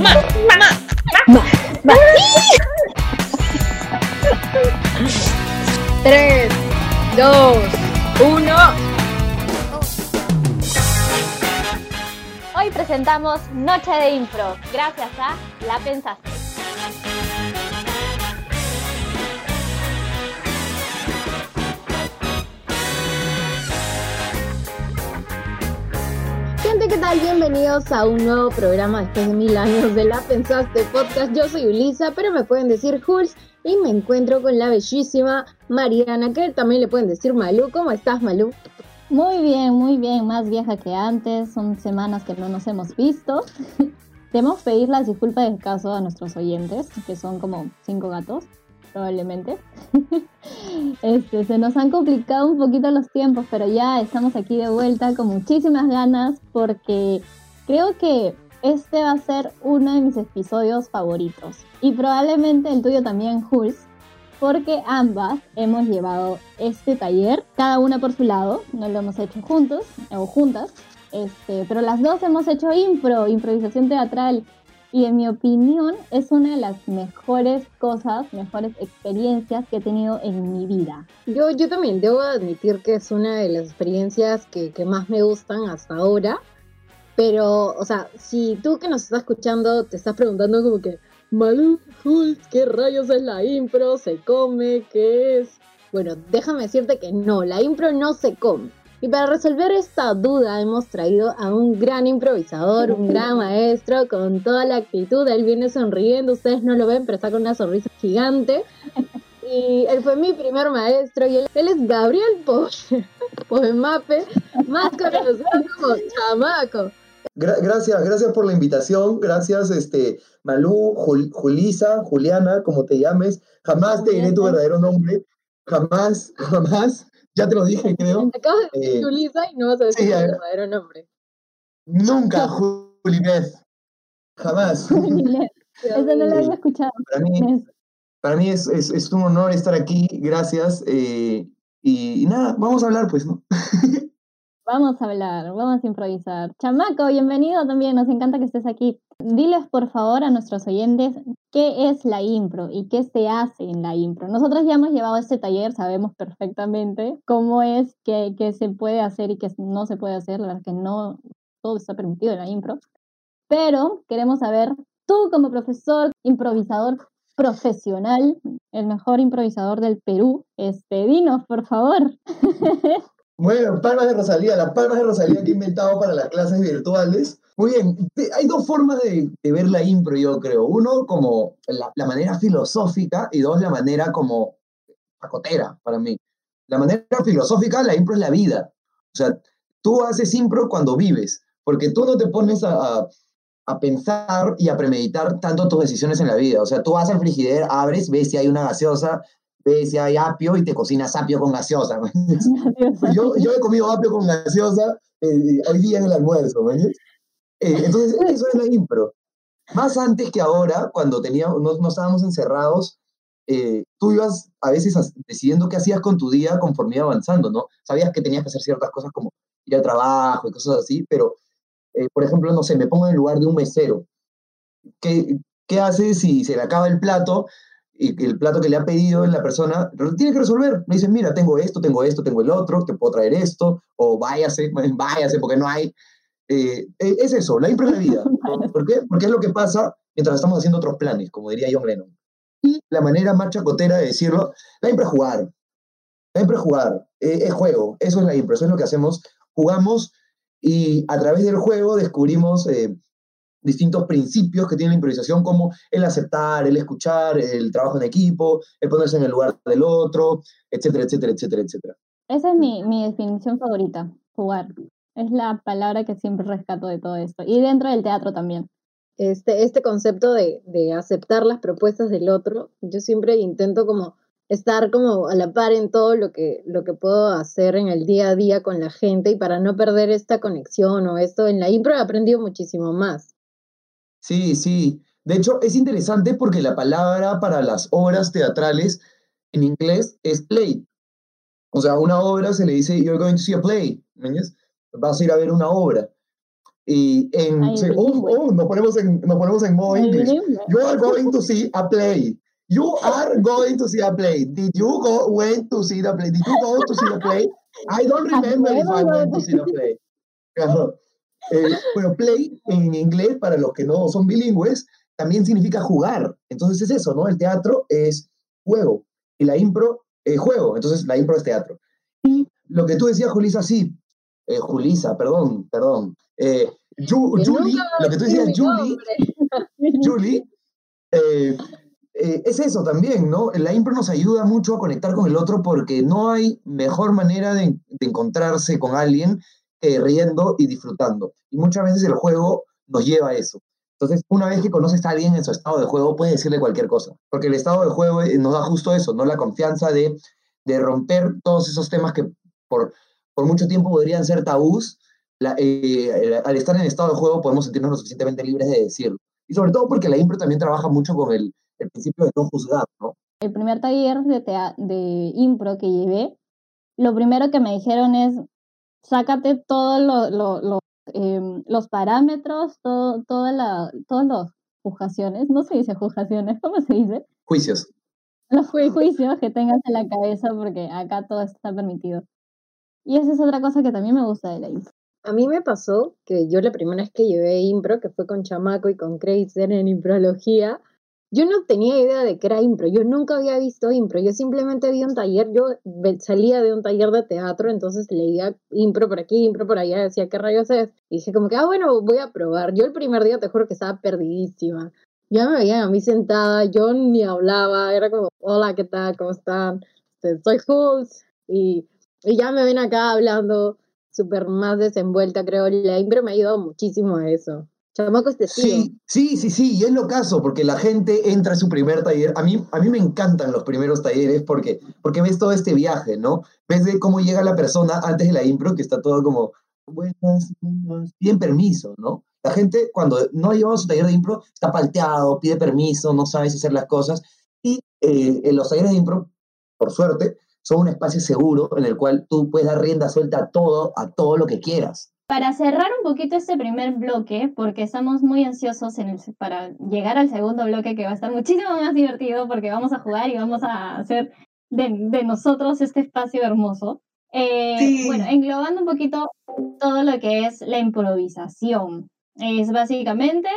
Ma, ma, ma. Tres, dos, uno. Hoy presentamos Noche de Impro, gracias a La Pensaste. ¿Qué tal? Bienvenidos a un nuevo programa después de mil años de La Pensaste Podcast. Yo soy Ulisa, pero me pueden decir Jules y me encuentro con la bellísima Mariana, que también le pueden decir Malú. ¿Cómo estás, Malú? Muy bien, muy bien, más vieja que antes, son semanas que no nos hemos visto. Debemos pedir las disculpas del caso a nuestros oyentes, que son como cinco gatos, probablemente. Este, se nos han complicado un poquito los tiempos, pero ya estamos aquí de vuelta con muchísimas ganas porque creo que este va a ser uno de mis episodios favoritos. Y probablemente el tuyo también, Jules, porque ambas hemos llevado este taller, cada una por su lado, no lo hemos hecho juntos o juntas, este, pero las dos hemos hecho impro, improvisación teatral, y en mi opinión es una de las mejores cosas, mejores experiencias que he tenido en mi vida. Yo, yo también debo admitir que es una de las experiencias que, que más me gustan hasta ahora, pero, o sea, si tú que nos estás escuchando te estás preguntando como que, Malú, Hulk, ¿qué rayos es la impro? ¿Se come? ¿Qué es? Bueno, déjame decirte que no, la impro no se come. Y para resolver esta duda hemos traído a un gran improvisador, un gran maestro con toda la actitud. Él viene sonriendo, ustedes no lo ven, pero está con una sonrisa gigante. Y él fue mi primer maestro y él, él es Gabriel Poche, Mape, más conocido como Chamaco. Gra gracias, gracias por la invitación. Gracias, este, Malú, Jul Julisa, Juliana, como te llames. Jamás te diré tu verdadero nombre. Jamás, jamás. Ya te lo dije, creo. Acabas de decir eh, Julisa y no vas a decir sí, tu verdadero nombre. Nunca, Julibeth. Jamás. Eso no lo había escuchado. Para mí, para mí es, es, es, un honor estar aquí. Gracias. Eh, y, y, nada, vamos a hablar, pues, ¿no? Vamos a hablar, vamos a improvisar. Chamaco, bienvenido también, nos encanta que estés aquí. Diles por favor a nuestros oyentes qué es la impro y qué se hace en la impro. Nosotros ya hemos llevado este taller, sabemos perfectamente cómo es, qué, qué se puede hacer y qué no se puede hacer, la verdad que no todo está permitido en la impro. Pero queremos saber, tú como profesor, improvisador profesional, el mejor improvisador del Perú, este, dinos por favor. Bueno, palmas de Rosalía, las palmas de Rosalía que he inventado para las clases virtuales. Muy bien, hay dos formas de, ver la impro, yo creo. Uno, como la, la, manera filosófica, y dos, la manera como pacotera, para mí. La manera filosófica, la impro es la vida. O sea, tú haces impro cuando vives, porque tú no te pones a, a pensar y a premeditar tanto tus decisiones en la vida. O sea, tú vas al frigider, abres, ves si hay una gaseosa, ves si hay apio y te cocinas apio con gaseosa. yo, yo he comido apio con gaseosa eh, hoy día en el almuerzo. Eh, entonces, eso es la impro. Más antes que ahora, cuando teníamos, no, no estábamos encerrados, eh, tú ibas a veces decidiendo qué hacías con tu día conforme iba avanzando, ¿no? Sabías que tenías que hacer ciertas cosas como ir al trabajo y cosas así, pero, eh, por ejemplo, no sé, me pongo en el lugar de un mesero. ¿Qué, ¿Qué haces si se le acaba el plato y el plato que le ha pedido la persona, tiene que resolver. Me dicen, mira, tengo esto, tengo esto, tengo el otro, te puedo traer esto, o váyase, váyase porque no hay. Eh, eh, es eso, la impro vida. ¿Por qué? Porque es lo que pasa mientras estamos haciendo otros planes, como diría John Lennon. Y la manera más chacotera de decirlo, la impro es jugar. La impro es jugar, eh, es juego, eso es la impro, eso es lo que hacemos. Jugamos y a través del juego descubrimos distintos principios que tiene la improvisación, como el aceptar, el escuchar, el trabajo en equipo, el ponerse en el lugar del otro, etcétera, etcétera, etcétera, etcétera. Esa es mi, mi definición favorita, jugar. Es la palabra que siempre rescato de todo esto. Y dentro del teatro también. Este, este concepto de, de aceptar las propuestas del otro, yo siempre intento como estar como a la par en todo lo que, lo que puedo hacer en el día a día con la gente y para no perder esta conexión o esto. En la impro he aprendido muchísimo más. Sí, sí. De hecho, es interesante porque la palabra para las obras teatrales en inglés es play. O sea, una obra se le dice, you're going to see a play. Vas a ir a ver una obra. Y en, Ay, oh, oh, nos, ponemos en, nos ponemos en modo bilingüe. You are going to see a play. You are going to see a play. Did you go went to see the play? Did you go to see the play? I don't remember if I went to see the play. Ajá. Eh, bueno, play en inglés, para los que no son bilingües, también significa jugar. Entonces es eso, ¿no? El teatro es juego y la impro es juego. Entonces la impro es teatro. Y lo que tú decías, Julisa, sí. Eh, Julisa, perdón, perdón. Eh, Ju- Julie, lo que tú decías, Julie. Julie, eh, eh, es eso también, ¿no? La impro nos ayuda mucho a conectar con el otro porque no hay mejor manera de, de encontrarse con alguien que riendo y disfrutando. Y muchas veces el juego nos lleva a eso. Entonces, una vez que conoces a alguien en su estado de juego, puedes decirle cualquier cosa. Porque el estado de juego eh, nos da justo eso, ¿no? La confianza de, de romper todos esos temas que por, por mucho tiempo podrían ser tabús. La- eh, al estar en estado de juego podemos sentirnos lo suficientemente libres de decirlo. Y sobre todo porque la impro también trabaja mucho con el, el principio de no juzgar, ¿no? el primer taller de, de impro que llevé, lo primero que me dijeron es, sácate todos lo- lo- lo- em, los parámetros, todo, toda la, todas las juzgaciones, no se dice juzgaciones, ¿cómo se dice? Juicios. Los ju- juicios que tengas en la cabeza porque acá todo está permitido. Y esa es otra cosa que también me gusta de la impro. A mí me pasó que yo la primera vez que llevé impro, que fue con Chamaco y con Creiser en imprología, yo no tenía idea de que era impro, yo nunca había visto impro, yo simplemente vi un taller, yo salía de un taller de teatro, entonces leía impro por aquí, impro por allá, decía, ¿qué rayos es? Y dije como que, ah, bueno, voy a probar. Yo el primer día te juro que estaba perdidísima. Ya me veían a mí sentada, yo ni hablaba, era como, hola, ¿qué tal? ¿Cómo están? Soy Jules. Y, y ya me ven acá hablando súper más desenvuelta, creo. La impro me ha ayudado muchísimo a eso. Chamaco es testigo. Sí, sí, sí, sí, y es lo caso, porque la gente entra a su primer taller. A mí, a mí me encantan los primeros talleres porque, porque ves todo este viaje, ¿no? Ves de cómo llega la persona antes de la impro, que está todo como, buenas, buenas, piden permiso, ¿no? La gente cuando no ha llevado su taller de impro está palteado, pide permiso, no sabe si hacer las cosas. Y eh, en los talleres de impro, por suerte, son un espacio seguro en el cual tú puedes dar rienda suelta a todo, a todo lo que quieras. Para cerrar un poquito este primer bloque, porque estamos muy ansiosos en el- para llegar al segundo bloque que va a estar muchísimo más divertido porque vamos a jugar y vamos a hacer de, de nosotros este espacio hermoso. Eh, Sí. Bueno, englobando un poquito todo lo que es la improvisación. Es básicamente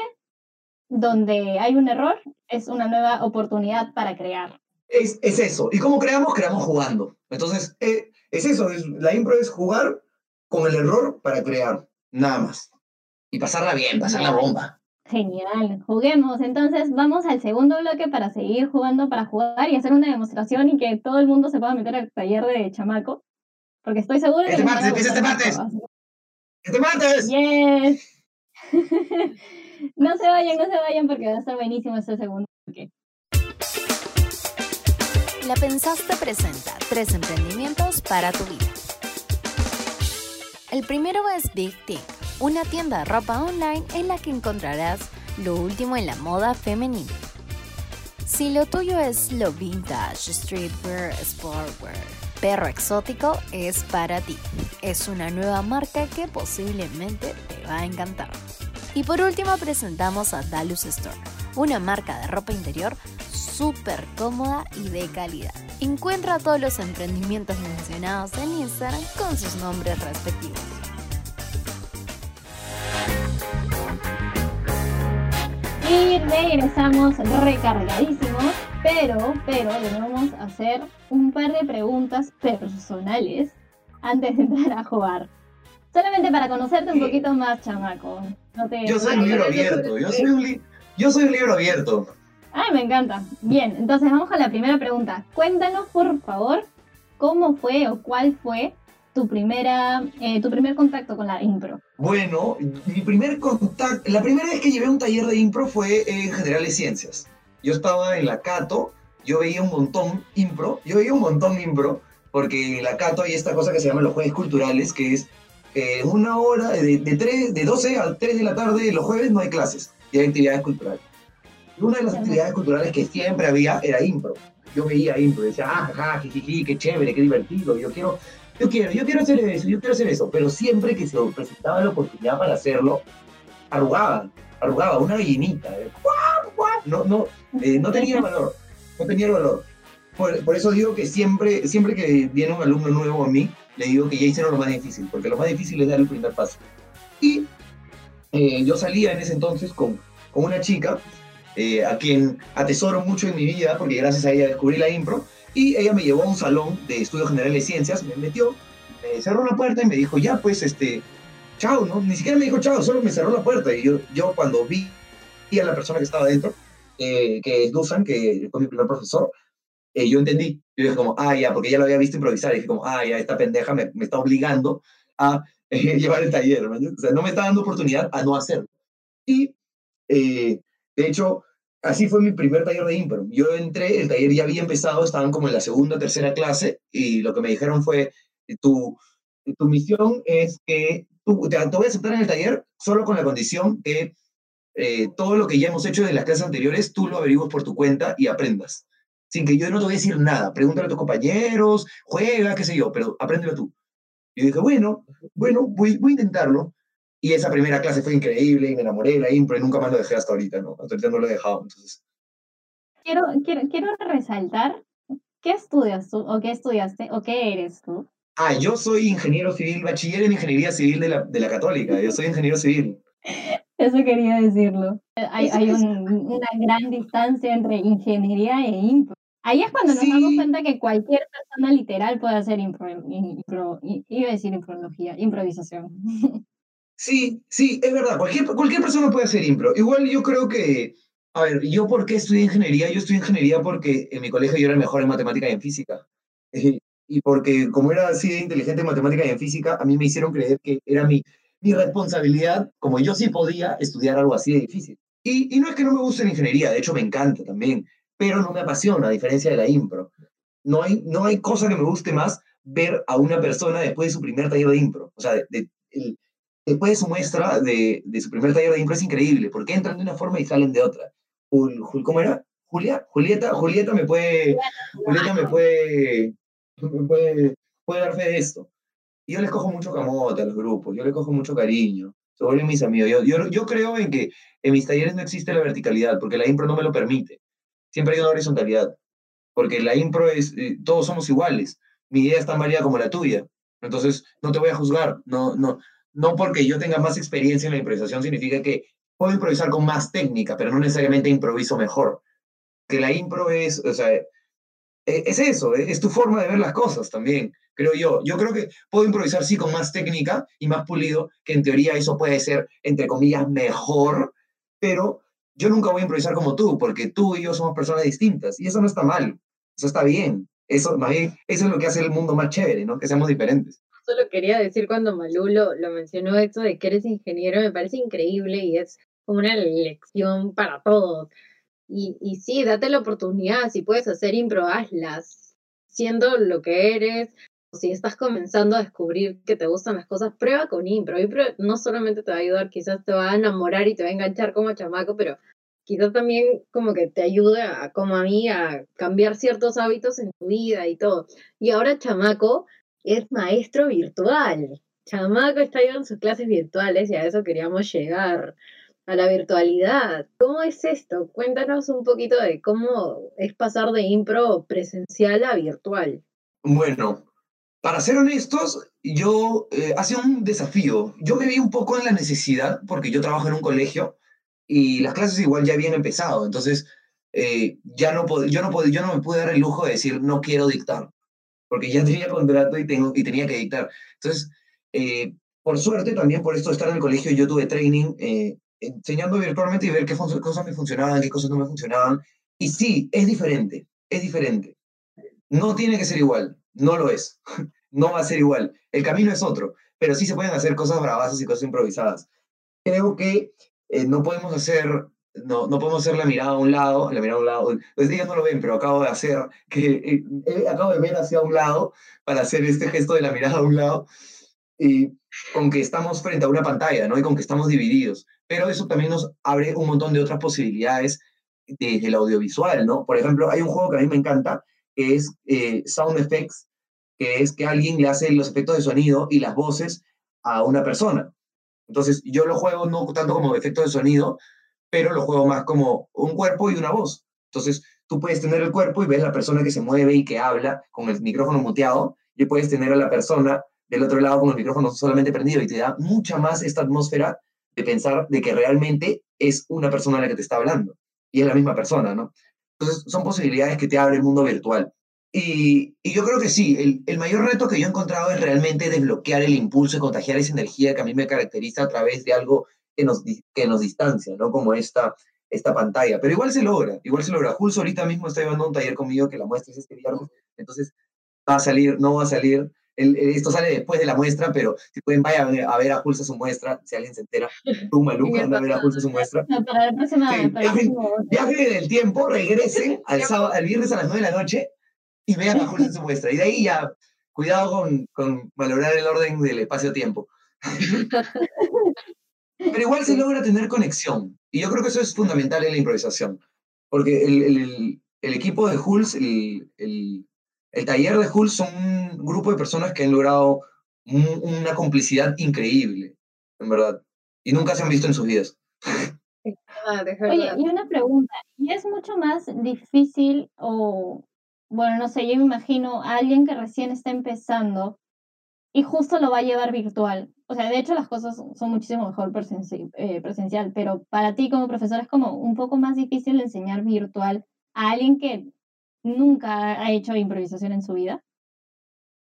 donde hay un error, es una nueva oportunidad para crear. Es, es eso. ¿Y cómo creamos? Creamos jugando. Entonces, eh, es eso. es- la impro es jugar con el error para crear. Nada más. Y pasarla bien, pasar la bomba. Genial, juguemos. Entonces vamos al segundo bloque para seguir jugando, para jugar y hacer una demostración y que todo el mundo se pueda meter al taller de chamaco. Porque estoy segura que Este a martes, empieza este las ¡Este martes! Yes. no se vayan, no se vayan porque va a estar buenísimo este segundo. La Pensaste presenta tres emprendimientos para tu vida. El primero es Big Thing, una tienda de ropa online en la que encontrarás lo último en la moda femenina. Si lo tuyo es lo vintage, streetwear, sportwear, perro exótico, es para ti. Es una nueva marca que posiblemente te va a encantar. Y por último presentamos a Dalus Store, una marca de ropa interior súper cómoda y de calidad. Encuentra todos los emprendimientos mencionados en Instagram con sus nombres respectivos. Y regresamos recargadísimos, pero, pero debemos hacer un par de preguntas personales antes de entrar a jugar. Solamente para conocerte un poquito más, chamaco. No te- Yo soy un libro abierto. Yo soy un, li- yo soy un libro abierto. Ay, me encanta. Bien, entonces vamos con la primera pregunta. Cuéntanos, por favor, cómo fue o cuál fue tu primera, eh, tu primer contacto con la impro. Bueno, mi primer contacto, la primera vez que llevé un taller de impro fue en Generales Ciencias. Yo estaba en la Cato, yo veía un montón impro, yo veía un montón impro, porque en la Cato hay esta cosa que se llama los jueves culturales, que es eh, una hora, de, de, 3, de 12 a 3 de la tarde, los jueves no hay clases, y hay actividades culturales. Y una de las actividades culturales que siempre había era impro. Yo veía impro, decía, ah, jaja, jijiji, qué chévere, qué divertido, yo quiero, yo quiero, yo quiero hacer eso, yo quiero hacer eso, pero siempre que se presentaba la oportunidad para hacerlo, arrugaba, arrugaba, una gallinita, ¿eh? no, no, eh, no tenía valor, no tenía valor. Por, por, eso digo que siempre, siempre que viene un alumno nuevo a mí, le digo que ya hicieron lo más difícil, porque lo más difícil es dar el primer paso. Eh, yo salía en ese entonces con, con una chica eh, a quien atesoro mucho en mi vida, porque gracias a ella descubrí la impro, y ella me llevó a un salón de estudios generales de ciencias, me metió, me cerró la puerta y me dijo, ya, pues, este, chao, ¿no? Ni siquiera me dijo chao, solo me cerró la puerta. Y yo, yo cuando vi a la persona que estaba dentro, eh, que es Dusan, que fue mi primer profesor, eh, yo entendí. Yo dije como, ah, ya, porque ya lo había visto improvisar. Y dije como, ah, ya, esta pendeja me, me está obligando a eh, llevar el taller. ¿no? O sea, no me está dando oportunidad a no hacerlo. Y, de hecho, así fue mi primer taller de impro. Yo entré, el taller ya había empezado, estaban como en la segunda o tercera clase, y lo que me dijeron fue, tu, tu misión es que tú, te, te voy a aceptar en el taller solo con la condición que eh, todo lo que ya hemos hecho de las clases anteriores, tú lo averiguas por tu cuenta y aprendas. Sin que yo no te voy a decir nada. Pregúntale a tus compañeros, juega, qué sé yo, pero apréndelo tú. Y dije, bueno, bueno, voy, voy a intentarlo. Y esa primera clase fue increíble y me enamoré de la impro y nunca más lo dejé hasta ahorita, ¿no? Hasta ahorita no lo he dejado, entonces. Quiero, quiero, quiero resaltar, ¿qué estudias tú o qué estudiaste o qué eres tú? Ah, yo soy ingeniero civil, bachiller en ingeniería civil de la, de la católica, yo soy ingeniero civil. Eso quería decirlo. Hay, hay un, una gran distancia entre ingeniería e impro. Ahí es cuando nos damos cuenta que cualquier persona literal puede hacer impro, impro, iba a decir imprología, improvisación. Sí, sí, es verdad, cualquier, cualquier persona puede hacer impro. Igual yo creo que, a ver, ¿yo por qué estudié ingeniería? Yo estudié ingeniería porque en mi colegio yo era el mejor en matemática y en física. Y porque como era así de inteligente en matemática y en física, a mí me hicieron creer que era mi mi responsabilidad, como yo sí podía estudiar algo así de difícil. Y, y, no es que no me guste la ingeniería, de hecho me encanta también, pero no me apasiona, a diferencia de la impro. No hay, no hay cosa que me guste más ver a una persona después de su primer taller de impro. O sea, de, el, después de su muestra de, de, su primer taller de impro es increíble, porque entran de una forma y salen de otra. ¿Cómo era? Julia, Julieta, Julieta me puede, Julieta me puede, me puede, puede dar fe de esto. Y yo les cojo mucho camote a los grupos, yo les cojo mucho cariño, se vuelven mis amigos. Yo, yo, yo creo en que en mis talleres no existe la verticalidad, porque la impro no me lo permite. Siempre hay una horizontalidad, porque la impro es, eh, todos somos iguales. Mi idea es tan variada como la tuya. Entonces, no te voy a juzgar. No, no, no porque yo tenga más experiencia en la improvisación significa que puedo improvisar con más técnica, pero no necesariamente improviso mejor. Que la impro es, o sea, e, es eso, es tu forma de ver las cosas también creo yo. Yo creo que puedo improvisar, sí, con más técnica y más pulido, que en teoría eso puede ser, entre comillas, mejor, pero yo nunca voy a improvisar como tú, porque tú y yo somos personas distintas, y eso no está mal, eso está bien. Eso, es lo que hace el mundo más chévere, ¿no? Que seamos diferentes. Solo quería decir cuando Malú lo, mencionó, esto de que eres ingeniero, me parece increíble y es como una lección para todos. Y, sí, date la oportunidad, si puedes hacer impro, siendo lo que eres, si estás comenzando a descubrir que te gustan las cosas, prueba con impro. Impro no solamente te va a ayudar, quizás te va a enamorar y te va a enganchar como chamaco, pero quizás también como que te ayuda, como a mí, a cambiar ciertos hábitos en tu vida y todo. Y ahora chamaco es maestro virtual. Chamaco está en sus clases virtuales y a eso queríamos llegar, a la virtualidad. ¿Cómo es esto? Cuéntanos un poquito de cómo es pasar de impro presencial a virtual. Bueno, para ser honestos, yo eh, un desafío. Yo me vi un poco en la necesidad, porque yo trabajo en un colegio y las clases igual ya habían empezado. Entonces, eh, ya no yo, no yo no me pude dar el lujo de decir no quiero dictar, porque ya tenía contrato y, tengo, y tenía que dictar. Entonces, eh, por suerte, también por esto de estar en el colegio, yo tuve training enseñando virtualmente y ver qué cosas me funcionaban, qué cosas no me funcionaban. Y sí, es diferente, es diferente. No tiene que ser igual no lo es. No va a ser igual. El camino es otro, pero sí se pueden hacer cosas bravas y cosas improvisadas. Creo que eh, no podemos hacer no, no podemos hacer la mirada a un lado, la mirada a un lado. Pues ellos no lo ven, pero acabo de hacer, que eh, eh, acabo de ver hacia un lado para hacer este gesto de la mirada a un lado, y con que estamos frente a una pantalla, ¿no? Y con que estamos divididos. Pero eso también nos abre un montón de otras posibilidades desde el audiovisual, ¿no? Por ejemplo, hay un juego que a mí me encanta, que es eh, Sound Effects, que es que alguien le hace los efectos de sonido y las voces a una persona. Entonces, yo lo juego no tanto como efectos de sonido, pero lo juego más como un cuerpo y una voz. Entonces, tú puedes tener el cuerpo y ves la persona que se mueve y que habla con el micrófono muteado, y puedes tener a la persona del otro lado con el micrófono solamente prendido, y te da mucha más esta atmósfera de pensar de que realmente es una persona la que te está hablando, y es la misma persona, ¿no? Entonces, son posibilidades que te abre el mundo virtual. Y, y, yo creo que sí, el, el, mayor reto que yo he encontrado es realmente desbloquear el impulso y contagiar esa energía que a mí me caracteriza a través de algo que nos, que nos distancia, ¿no? Como esta, esta pantalla. Pero igual se logra, igual se logra. Jules ahorita mismo está llevando un taller conmigo que la muestra es este viernes, entonces va a salir, no va a salir. El, esto sale después de la muestra, pero si pueden, vayan a ver a Jules a su muestra, si alguien se entera. Tú, Maluca, anda a ver a Jules a su muestra. No, para la próxima. Sí, para el viajen, en el tiempo, regresen al, sábado, al viernes a las 9 de la noche y vean a en su muestra. Y de ahí ya, cuidado con, con valorar el orden del espacio-tiempo. Pero igual se logra tener conexión. Y yo creo que eso es fundamental en la improvisación. Porque el, el- el equipo de Hulz, el, el- el taller de Hulz son un grupo de personas que han logrado un- una complicidad increíble, en verdad. Y nunca se han visto en sus vidas. Ah, Oye, y una pregunta, ¿y es mucho más difícil o, bueno, no sé, yo me imagino a alguien que recién está empezando y justo lo va a llevar virtual? O sea, de hecho las cosas son muchísimo mejor presenci- eh, presencial, pero para ti como profesor es como un poco más difícil enseñar virtual a alguien que nunca ha hecho improvisación en su vida.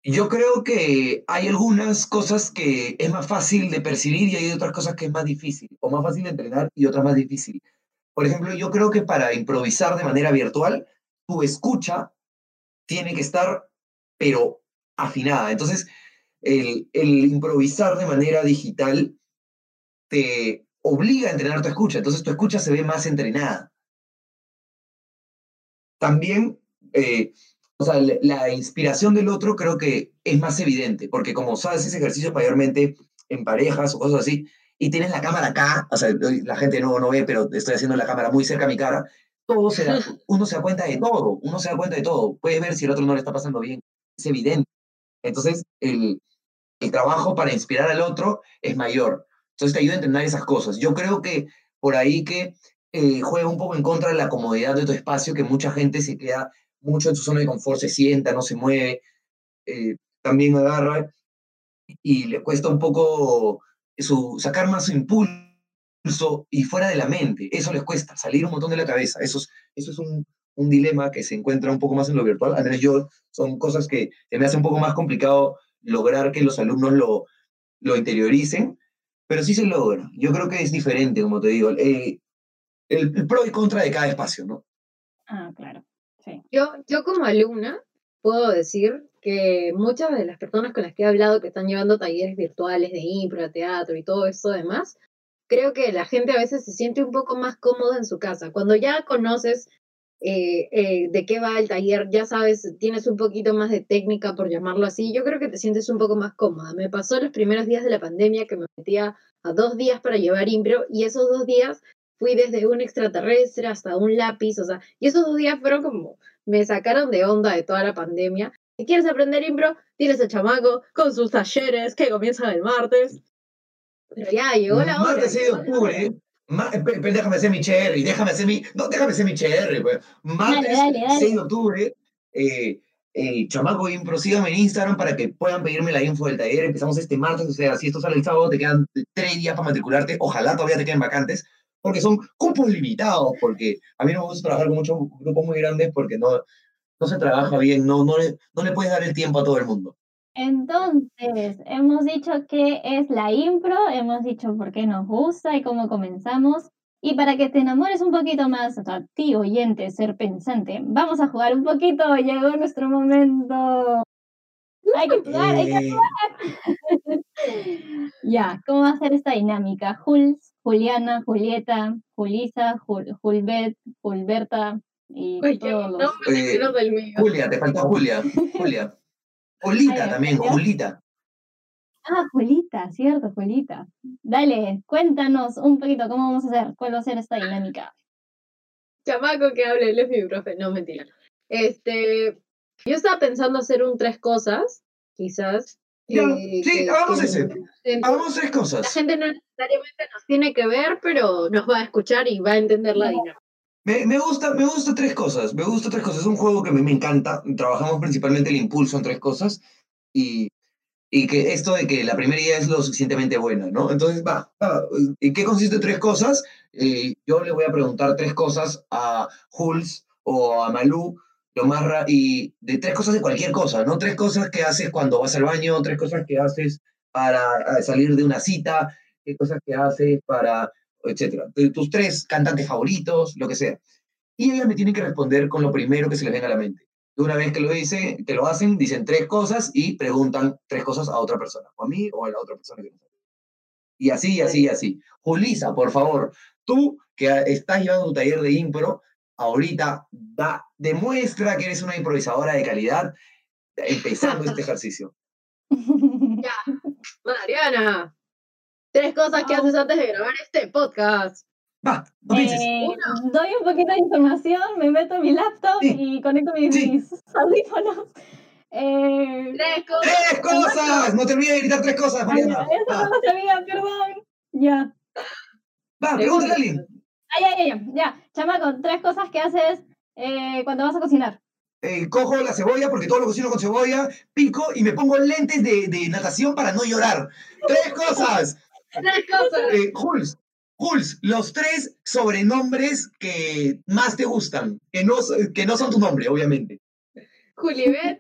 Yo creo que hay algunas cosas que es más fácil de percibir y hay otras cosas que es más difícil, o más fácil de entrenar y otras más difícil. Por ejemplo, yo creo que para improvisar de manera virtual, tu escucha tiene que estar, pero afinada. Entonces, el, el improvisar de manera digital te obliga a entrenar tu escucha, entonces tu escucha se ve más entrenada. También, eh, o sea, la, inspiración del otro creo que es más evidente, porque como sabes ese ejercicio mayormente en parejas o cosas así, y tienes la cámara acá, o sea, la gente no, no ve, pero estoy haciendo la cámara muy cerca a mi cara, todo se da, uno se da cuenta de todo, uno se da cuenta de todo, puedes ver si el otro no le está pasando bien, es evidente. Entonces, el, el trabajo para inspirar al otro es mayor. Entonces te ayuda a entender esas cosas. Yo creo que por ahí que eh, juega un poco en contra de la comodidad de tu espacio, que mucha gente se queda mucho en su zona de confort, se sienta, no se mueve, eh, también agarra y le cuesta un poco su, sacar más su impulso y fuera de la mente. Eso les cuesta, salir un montón de la cabeza. Eso es, eso es un, un dilema que se encuentra un poco más en lo virtual. Al menos yo, son cosas que me hace un poco más complicado lograr que los alumnos lo, lo interioricen, pero sí se logra. Yo creo que es diferente, como te digo, el, el, pro y contra de cada espacio, ¿no? Ah, claro, Yo, yo como alumna puedo decir que muchas de las personas con las que he hablado que están llevando talleres virtuales de impro, teatro y todo eso demás, creo que la gente a veces se siente un poco más cómoda en su casa. Cuando ya conoces eh, eh, de qué va el taller, ya sabes, tienes un poquito más de técnica, por llamarlo así, yo creo que te sientes un poco más cómoda. Me pasó los primeros días de la pandemia que me metía a dos días para llevar impro y esos dos días fui desde un extraterrestre hasta un lápiz, o sea, y esos dos días fueron como, me sacaron de onda de toda la pandemia. Si quieres aprender impro, tienes el chamaco con sus talleres que comienzan el martes. Pero ya, llegó la hora. Martes 6 de octubre, ma, pe, déjame hacer mi cherry, déjame hacer mi, no, déjame hacer mi cherry, pues. Martes dale, dale. 6 de octubre, eh, eh, chamaco impro, síganme en Instagram para que puedan pedirme la info del taller. Empezamos este martes, o sea, si esto sale el sábado, te quedan tres días para matricularte. Ojalá todavía te queden vacantes, porque son cupos limitados, porque a mí no me gusta trabajar con muchos grupos muy grandes porque no, no se trabaja bien, no, no, le, no le puedes dar el tiempo a todo el mundo. Entonces, hemos dicho que es la impro, hemos dicho por qué nos gusta y cómo comenzamos. Y para que te enamores un poquito más, o sea, a ti oyente, ser pensante, vamos a jugar un poquito. Llegó nuestro momento. Hay que jugar, hay que jugar. ya, ¿cómo va a ser esta dinámica? Jules, Juliana, Julieta, Julisa, Jul, Julbet, Julberta y Uy, todos los... Eh, del mío. Julia, te falta Julia. Julia. Julita Ay, también, Julia. Julita. Ah, Julita, cierto, Julita. Dale, cuéntanos un poquito cómo vamos a hacer, cuál va a ser esta dinámica. Chamaco que hable, él es mi profe, no mentira. Este, Yo estaba pensando hacer un tres cosas, quizás. Ya, eh, sí, que- hagamos que ese. la gente- Hagamos tres La cosas. gente no necesariamente nos tiene que ver, pero nos va a escuchar y va a entender la dinámica. Me, me gusta, me gusta tres cosas. Me gusta tres cosas. Es un juego que a mí me encanta. Trabajamos principalmente el impulso en tres cosas. Y, y que esto de que la primera idea es lo suficientemente buena, ¿no? Entonces, va, va. ¿En qué consiste tres cosas? Eh, yo le voy a preguntar tres cosas a Jules o a Malú, lo más ra- y de tres cosas de cualquier cosa, ¿no? Tres cosas que haces cuando vas al baño, tres cosas que haces para eh, salir de una cita, qué cosas que haces para, etcétera. Tus tres cantantes favoritos, lo que sea. Y ellas me tienen que responder con lo primero que se les venga a la mente. Una vez que lo dice, que lo hacen, dicen tres cosas y preguntan tres cosas a otra persona, o a mí o a la otra persona que. Y así, y así, y así. Julisa, por favor, tú que estás llevando tu taller de impro, ahorita da, demuestra que eres una improvisadora de calidad empezando este ejercicio. Mariana, tres cosas que Ah. haces antes de grabar este podcast. Va, no pienses. Eh, doy un poquito de información, me meto en mi laptop Sí. y conecto mis, Sí. mis audífonos. Eh, Tres cosas. ¡Tres cosas! No te olvides de gritar tres cosas, ay, Mariana. eso Va, no lo sabía, perdón. Ya. va, pregúntale a alguien. Ay, ay, ay, ya. Chamaco, tres cosas que haces eh, cuando vas a cocinar. Eh, cojo la cebolla, porque todo lo cocino con cebolla, pico y me pongo lentes de, de natación para no llorar. ¡Tres cosas! Tres cosas. Eh, Jules, Jules, los tres sobrenombres que más te gustan, que no, que no son tu nombre, obviamente. Julibet,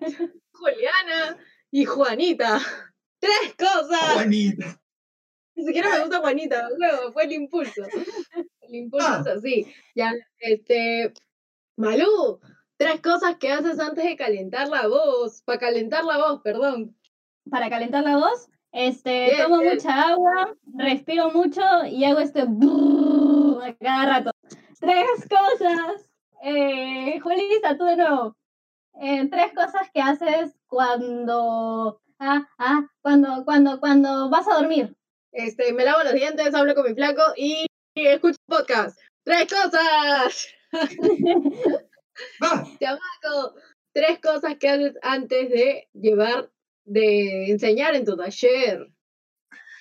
Juliana y Juanita. Tres cosas. Juanita. Ni siquiera me gusta Juanita, luego fue el impulso. El impulso Ah. así. Ya, este. Malú, tres cosas que haces antes de calentar la voz. Para calentar la voz, perdón. Para calentar la voz, este, Bien, tomo bien. mucha agua, respiro mucho y hago este a cada rato. Tres cosas. Eh, Julissa, tú de nuevo. Eh, tres cosas que haces cuando, ah, ah, cuando, cuando, cuando vas a dormir. Este, me lavo los dientes, hablo con mi flaco y, y escucho podcast. ¡Tres cosas! Chamaco, tres cosas que haces antes de llevar, de enseñar en tu taller.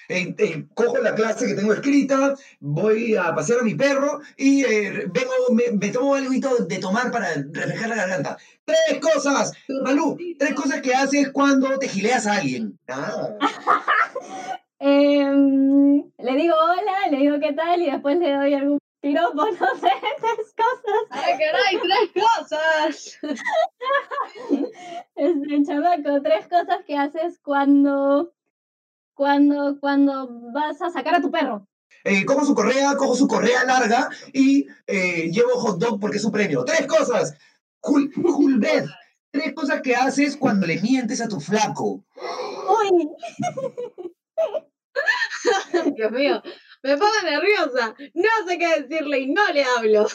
eh, eh, cojo la clase que tengo escrita, voy a pasear a mi perro y eh, vengo, me, me tomo algo de tomar para reflejar la garganta. Tres cosas, Malú, tres cosas que haces cuando te gileas a alguien. Ah. Le digo hola, le digo qué tal y después le doy algún piropo, no sé, tres cosas. ¡Ay, caray! ¡Tres cosas! Este, chamaco, tres cosas que haces cuando, cuando, cuando vas a sacar a tu perro. Eh, cojo su correa, cojo su correa larga y eh, llevo hot dog porque es su premio. Tres cosas. Jul, Julbert, tres cosas que haces cuando le mientes a tu flaco. Uy, Dios mío, me pongo nerviosa. No sé qué decirle y no le hablo.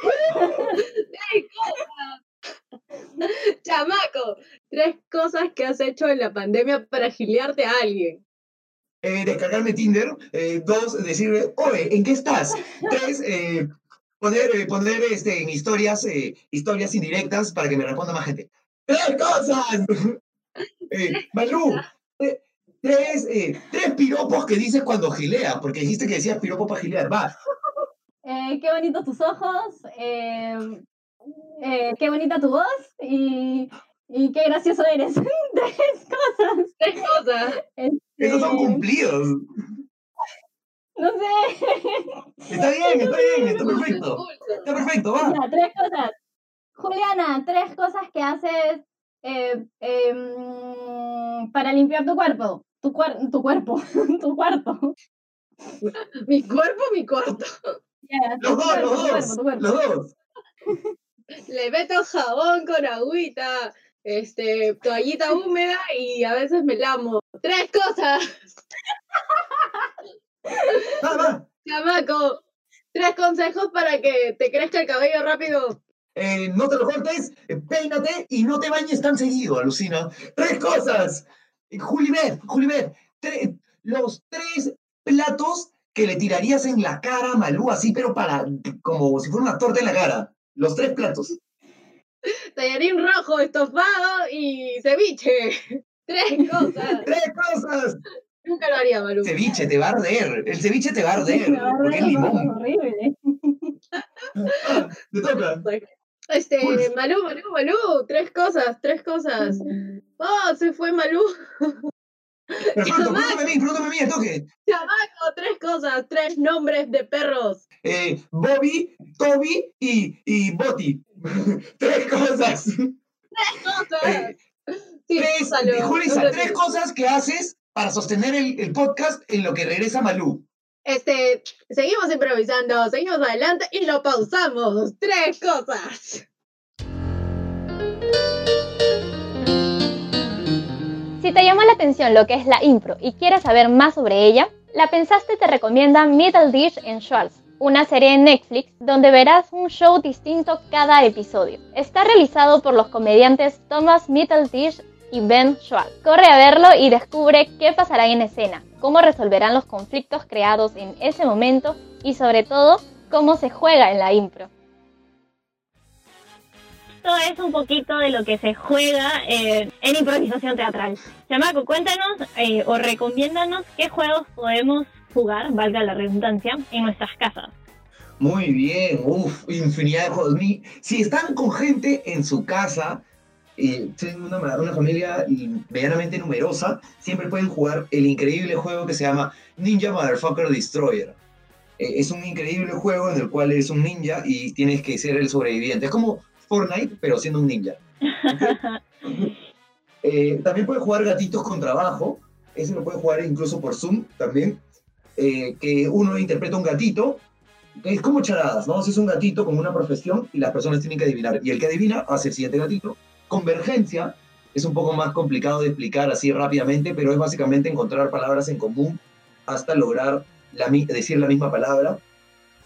¡Tres cosas! Chamaco, tres cosas que has hecho en la pandemia para gilearte a alguien. Eh, descargarme Tinder. Eh, dos, decirle, oye, ¿en qué estás? Tres, eh, poner, eh, poner este, en historias, historias indirectas para que me responda más gente. ¡Tres cosas! Malú, tres, eh, tres piropos que dices cuando gileas, porque dijiste que decías piropo para gilear. Va, eh, qué bonitos tus ojos, eh, eh, qué bonita tu voz y, y qué gracioso eres. tres cosas. Tres cosas. esos son Este, cumplidos. No sé. Está bien, está bien, está perfecto. Está perfecto, va. Ya, tres cosas. Juliana, tres cosas que haces eh, em, para limpiar tu cuerpo. Tu, cuer- tu cuerpo, tu cuarto. Mi cuerpo, mi cuarto. Tu Los dos, cuerpo, los tu cuerpo, dos, tu cuerpo. los dos. Le meto jabón con agüita, este, toallita húmeda y a veces me lamo. Tres cosas. Va, va. Chamaco, tres consejos para que te crezca el cabello rápido. Eh, no te lo cortes, eh, peínate y no te bañes tan seguido, alucina. Tres cosas. Eh, Julibet, Julibet, tre- los tres platos que le tirarías en la cara a Malú, así, pero para, como si fuera una torta en la cara. Los tres platos. tallarín rojo, estofado y ceviche. Tres cosas. ¡Tres cosas! Nunca lo haría, Malú. Ceviche te va a arder. El ceviche te va a arder. Verdad Porque es es limón. horrible. Te toca. Este. Malú, Malú, Malú, tres cosas, tres cosas. Oh, se fue Malú. Perfecto, pregúntame a mí, pregúntame a mí, el toque. Chamaco, tres cosas, tres nombres de perros. Eh, Bobby, Toby y, y Boti. tres cosas. Cosas. Eh, Sí, tres, Julissa, tres cosas que haces para sostener el, el podcast en lo que regresa Malú. Este, seguimos improvisando, seguimos adelante y lo pausamos. Tres cosas. Si te llamó la atención lo que es la impro y quieres saber más sobre ella, La Pensaste te recomienda Middle Dish en Schwartz, una serie en Netflix donde verás un show distinto cada episodio. Está realizado por los comediantes Thomas Middleditch y Ben Schwartz. Corre a verlo y descubre qué pasará en escena, cómo resolverán los conflictos creados en ese momento y sobre todo cómo se juega en la impro. Esto es un poquito de lo que se juega eh, en improvisación teatral. Chamaco, cuéntanos eh, o recomiéndanos qué juegos podemos jugar, valga la redundancia, en nuestras casas. Muy bien, uff, infinidad de juegos. Si están con gente en su casa, y tienen una, una familia medianamente numerosa, siempre pueden jugar el increíble juego que se llama Ninja Motherfucker Destroyer. Eh, es un increíble juego en el cual eres un ninja y tienes que ser el sobreviviente. Es como Fortnite, pero siendo un ninja. Eh, también puedes jugar gatitos con trabajo. Ese lo puedes jugar incluso por Zoom también. eh, que uno interpreta un gatito que es como charadas, ¿no? Es un gatito con una profesión y las personas tienen que adivinar. Y el que adivina hace el siguiente gatito. Convergencia es un poco más complicado de explicar así rápidamente, pero es básicamente encontrar palabras en común hasta lograr la, decir la misma palabra.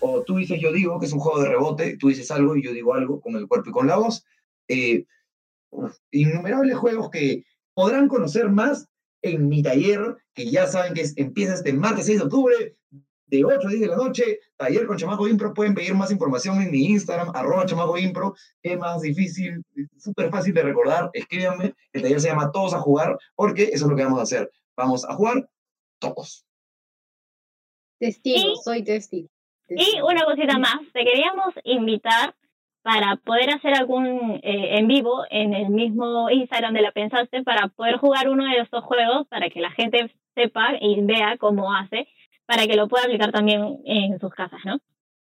O tú dices yo digo, que es un juego de rebote, tú dices algo y yo digo algo con el cuerpo y con la voz. Eh, innumerables juegos que podrán conocer más en mi taller, que ya saben que es- empieza este martes 6 de octubre, de 8 a 10 de la noche, taller con Chamaco Impro, pueden pedir más información en mi Instagram, arroba Chamaco Impro, es más difícil, súper fácil de recordar, escríbanme, el taller se llama Todos a Jugar, porque eso es lo que vamos a hacer, vamos a jugar todos. Testigo, Y- soy testigo. Y Testigo. una cosita más, te queríamos invitar para poder hacer algún eh, en vivo en el mismo Instagram de La Pensaste para poder jugar uno de estos juegos para que la gente sepa y vea cómo hace, para que lo pueda aplicar también en sus casas, ¿no?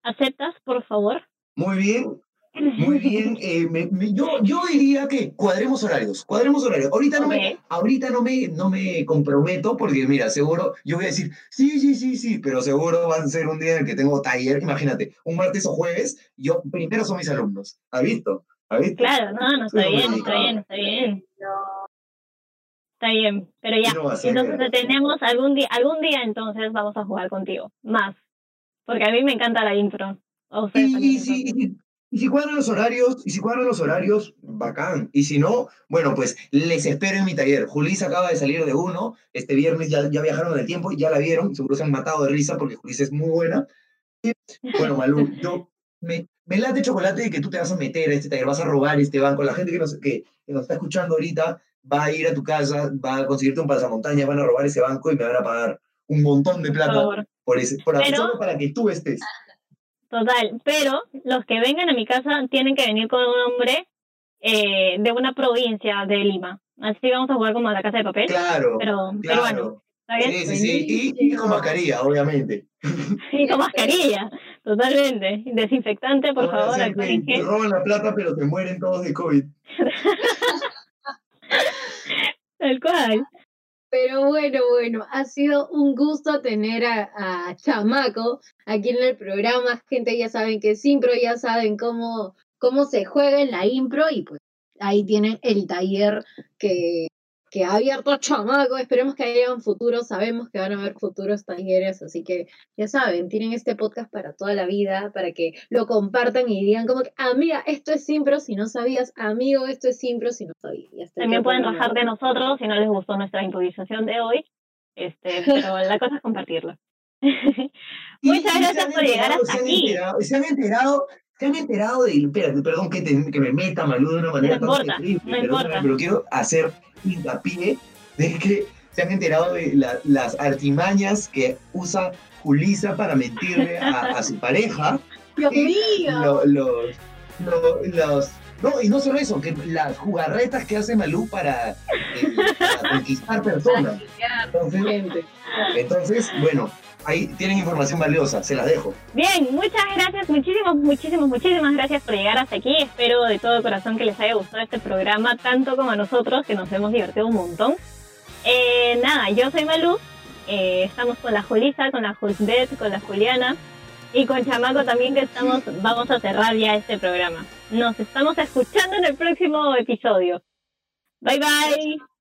¿Aceptas, por favor? Muy bien, muy bien. eh, me- me- yo, yo diría que cuadremos horarios, cuadremos horarios. Ahorita no me, ahorita no me, no me comprometo porque, mira, seguro, yo voy a decir, sí, sí, sí, sí, pero seguro va a ser un día en el que tengo taller. Imagínate, un martes o jueves, yo primero son mis alumnos. ¿Has visto? ¿Has visto? Claro, no, no, está bien, está complicado. bien, está bien. Está bien, pero ya. Entonces te tenemos algún día, algún día entonces vamos a jugar contigo, más. Porque a mí me encanta la impro. A ustedes Y, y si, y y si cuadran los horarios, y si cuadran los horarios, bacán. Y si no, bueno, pues les espero en mi taller. Julissa acaba de salir de uno, este viernes ya, ya viajaron el tiempo, ya la vieron, seguro se han matado de risa porque Julissa es muy buena. Y, bueno, Malú, yo me, me late chocolate de que tú te vas a meter a este taller, vas a robar este banco. La gente que nos, que, que nos está escuchando ahorita va a ir a tu casa, va a conseguirte un pasamontañas, van a robar ese banco y me van a pagar un montón de Por plata favor. por, ese, por Pero- solo para que tú estés. Total, pero los que vengan a mi casa tienen que venir con un nombre eh, de una provincia de Lima. Así vamos a jugar como a la casa de papel, Claro, pero peruano. claro. ¿Está bien? Sí, sí, sí. Y, y con mascarilla, obviamente. Y con mascarilla, totalmente. Desinfectante, por No vaya a favor, te roban la plata, pero te mueren todos de COVID. Tal cual. Pero bueno, bueno, ha sido un gusto tener a, a Chamaco aquí en el programa. Gente, ya saben que es impro, ya saben cómo, cómo se juega en la impro y pues ahí tienen el taller que, que ha abierto Chamaco. Esperemos que haya un futuro, sabemos que van a haber futuros talleres, así que ya saben, tienen este podcast para toda la vida, para que lo compartan y digan como que, amiga, esto es impro si no sabías, amigo, esto es impro si no sabías. Ya está, También pueden rajar de nosotros si no les gustó nuestra improvisación de hoy. Este, pero la cosa es compartirlo. Muchas gracias por llegar hasta se han aquí. enterado- se han enterado ¿Se han enterado de, espérate, perdón que, te- que me meta Malú de una manera No tan importa, terrible, no perdóname, importa. pero quiero hacer hincapié de que se han enterado de la- las artimañas que usa Julisa para mentirle a, a su pareja. Dios mío. lo- los, lo- los- no, y no solo eso, que las jugarretas que hace Malú para, eh, para conquistar personas. Entonces, entonces, bueno, ahí tienen información valiosa, se las dejo. Bien, muchas gracias, muchísimas, muchísimas, muchísimas gracias por llegar hasta aquí. Espero de todo corazón que les haya gustado este programa, tanto como a nosotros, que nos hemos divertido un montón. Eh, nada, yo soy Malú, eh, estamos con la Julisa, con la Julsbet, con la Juliana y con Chamaco también que estamos, vamos a cerrar ya este programa. Nos estamos escuchando en el próximo episodio. Bye bye.